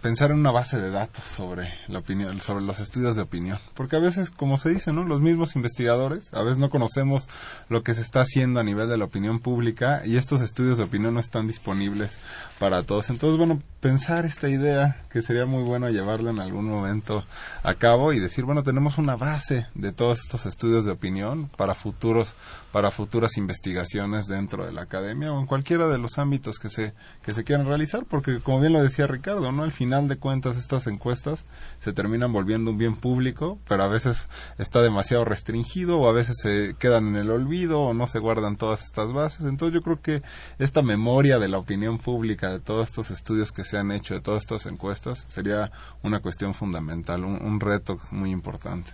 pensar en una base de datos sobre la opinión, sobre los estudios de opinión, porque a veces, como se dice, ¿no? Los mismos investigadores, a veces no conocemos lo que se está haciendo a nivel de la opinión pública y estos estudios de opinión no están disponibles para todos. Entonces, bueno, pensar esta idea que sería muy bueno llevarla en algún momento a cabo y decir, bueno, tenemos una base de todos estos estudios de opinión para futuros para futuras investigaciones dentro de la academia o en cualquiera de los ámbitos que se que se quieran realizar, porque como bien lo decía Ricardo, ¿no? Al final de cuentas estas encuestas se terminan volviendo un bien público, pero a veces está demasiado restringido o a veces se quedan en el olvido o no se guardan todas estas bases. Entonces yo creo que esta memoria de la opinión pública, de todos estos estudios que se han hecho, de todas estas encuestas, sería una cuestión fundamental, un, reto muy importante.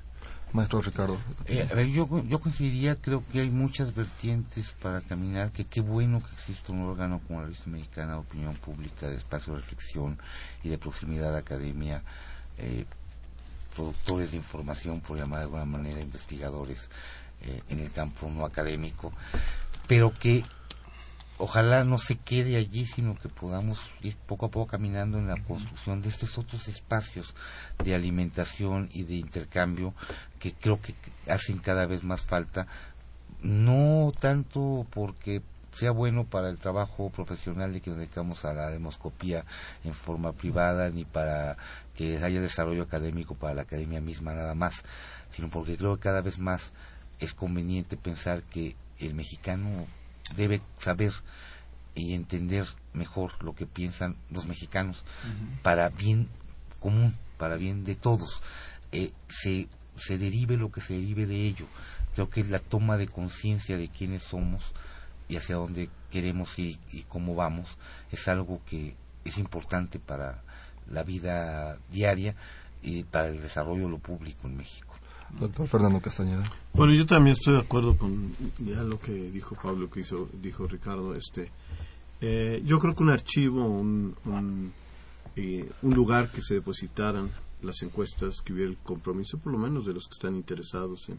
Maestro Ricardo. Eh, a ver, yo, yo coincidiría, creo que hay muchas vertientes para caminar, que qué bueno que existe un órgano como la Revista Mexicana de Opinión Pública, de espacio de reflexión y de proximidad a academia, eh, productores de información, por llamar de alguna manera, investigadores eh, en el campo no académico, pero que ojalá no se quede allí, sino que podamos ir poco a poco caminando en la construcción de estos otros espacios de alimentación y de intercambio que creo que hacen cada vez más falta, no tanto porque sea bueno para el trabajo profesional de que nos dedicamos a la demoscopía en forma privada, ni para que haya desarrollo académico para la academia misma nada más, sino porque creo que cada vez más es conveniente pensar que el mexicano debe saber y entender mejor lo que piensan los mexicanos para bien común, para bien de todos. Eh, se, se derive lo que se derive de ello. Creo que la toma de conciencia de quiénes somos y hacia dónde queremos ir y cómo vamos es algo que es importante para la vida diaria y para el desarrollo de lo público en México. Doctor Fernando Castañeda. Bueno, yo también estoy de acuerdo con ya lo que dijo Pablo, que hizo, dijo Ricardo. Este, eh, yo creo que un archivo, un, un, eh, un, lugar que se depositaran las encuestas, que hubiera el compromiso, por lo menos de los que están interesados en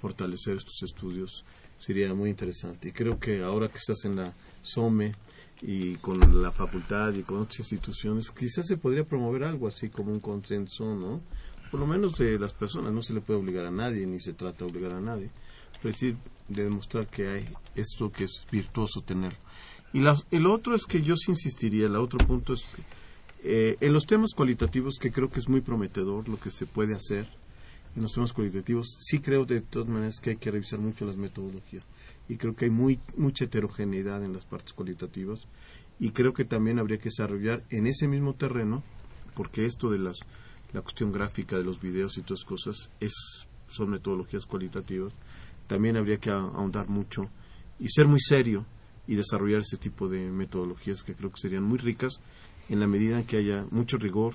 fortalecer estos estudios, sería muy interesante. Y creo que ahora que estás en la SOME y con la facultad y con otras instituciones, quizás se podría promover algo así como un consenso, ¿no? Por lo menos de las personas, no se le puede obligar a nadie, ni se trata de obligar a nadie, pero decir, de demostrar que hay esto que es virtuoso tener. Y el otro es que yo sí insistiría, el otro punto es, eh, en los temas cualitativos, que creo que es muy prometedor lo que se puede hacer, en los temas cualitativos, sí creo de todas maneras que hay que revisar mucho las metodologías. Y creo que hay muy, mucha heterogeneidad en las partes cualitativas. Y creo que también habría que desarrollar en ese mismo terreno, porque esto de las la cuestión gráfica de los videos y todas cosas es, son metodologías cualitativas. También habría que ahondar mucho y ser muy serio y desarrollar ese tipo de metodologías que creo que serían muy ricas en la medida en que haya mucho rigor.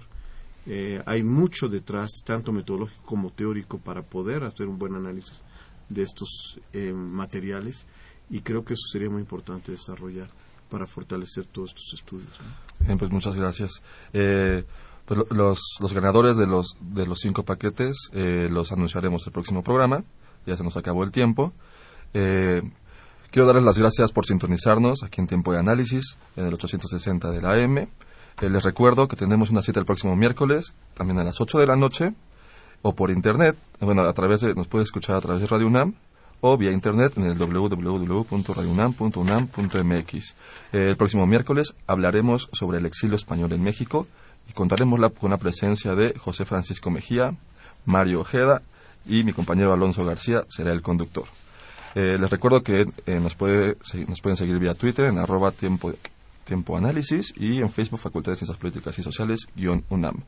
Eh, hay mucho detrás, tanto metodológico como teórico, para poder hacer un buen análisis de estos eh, materiales y creo que eso sería muy importante desarrollar para fortalecer todos estos estudios. Bien, pues muchas gracias. Eh, pues los, ganadores de los, de los cinco paquetes eh, los anunciaremos el próximo programa. Ya se nos acabó el tiempo. Eh, quiero darles las gracias por sintonizarnos aquí en Tiempo de Análisis, en el 860 de la AM. Eh, les recuerdo que tendremos una cita el próximo miércoles, también a las 8 de la noche, o por internet. Bueno, a través de, nos puede escuchar a través de Radio UNAM o vía internet en el www.radiounam.unam.mx. el próximo miércoles hablaremos sobre el exilio español en México y contaremos con la presencia de José Francisco Mejía, Mario Ojeda y mi compañero Alonso García será el conductor. Eh, les recuerdo que eh, nos, puede, nos pueden seguir vía Twitter en arroba tiempo, y en Facebook Facultad de Ciencias Políticas y Sociales UNAM.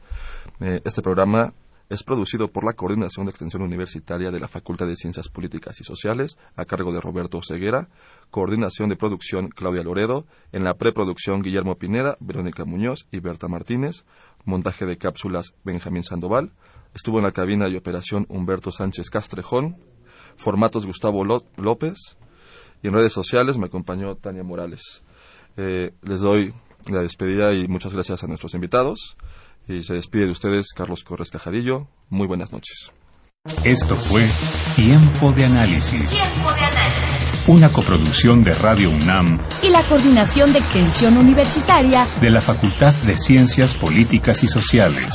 Eh, este programa es producido por la Coordinación de Extensión Universitaria de la Facultad de Ciencias Políticas y Sociales, a cargo de Roberto Ceguera, coordinación de producción Claudia Loredo, en la preproducción Guillermo Pineda, Verónica Muñoz y Berta Martínez, montaje de cápsulas Benjamín Sandoval, estuvo en la cabina y operación Humberto Sánchez Castrejón, formatos Gustavo López, y en redes sociales me acompañó Tania Morales. Eh, les doy la despedida y muchas gracias a nuestros invitados. Y se despide de ustedes Carlos Corres Cajadillo. Muy buenas noches. Esto fue Tiempo de Análisis. Tiempo de Análisis Una coproducción de Radio UNAM y la Coordinación de Extensión Universitaria de la Facultad de Ciencias Políticas y Sociales.